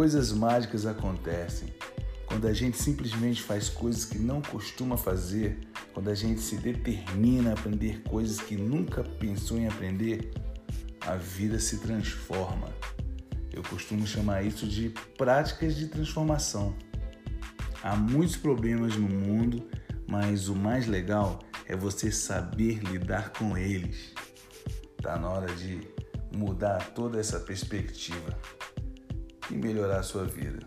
Coisas mágicas acontecem quando a gente simplesmente faz coisas que não costuma fazer, quando a gente se determina a aprender coisas que nunca pensou em aprender, a vida se transforma. Eu costumo chamar isso de práticas de transformação. Há muitos problemas no mundo, mas o mais legal é você saber lidar com eles. Está na hora de mudar toda essa perspectiva e melhorar a sua vida.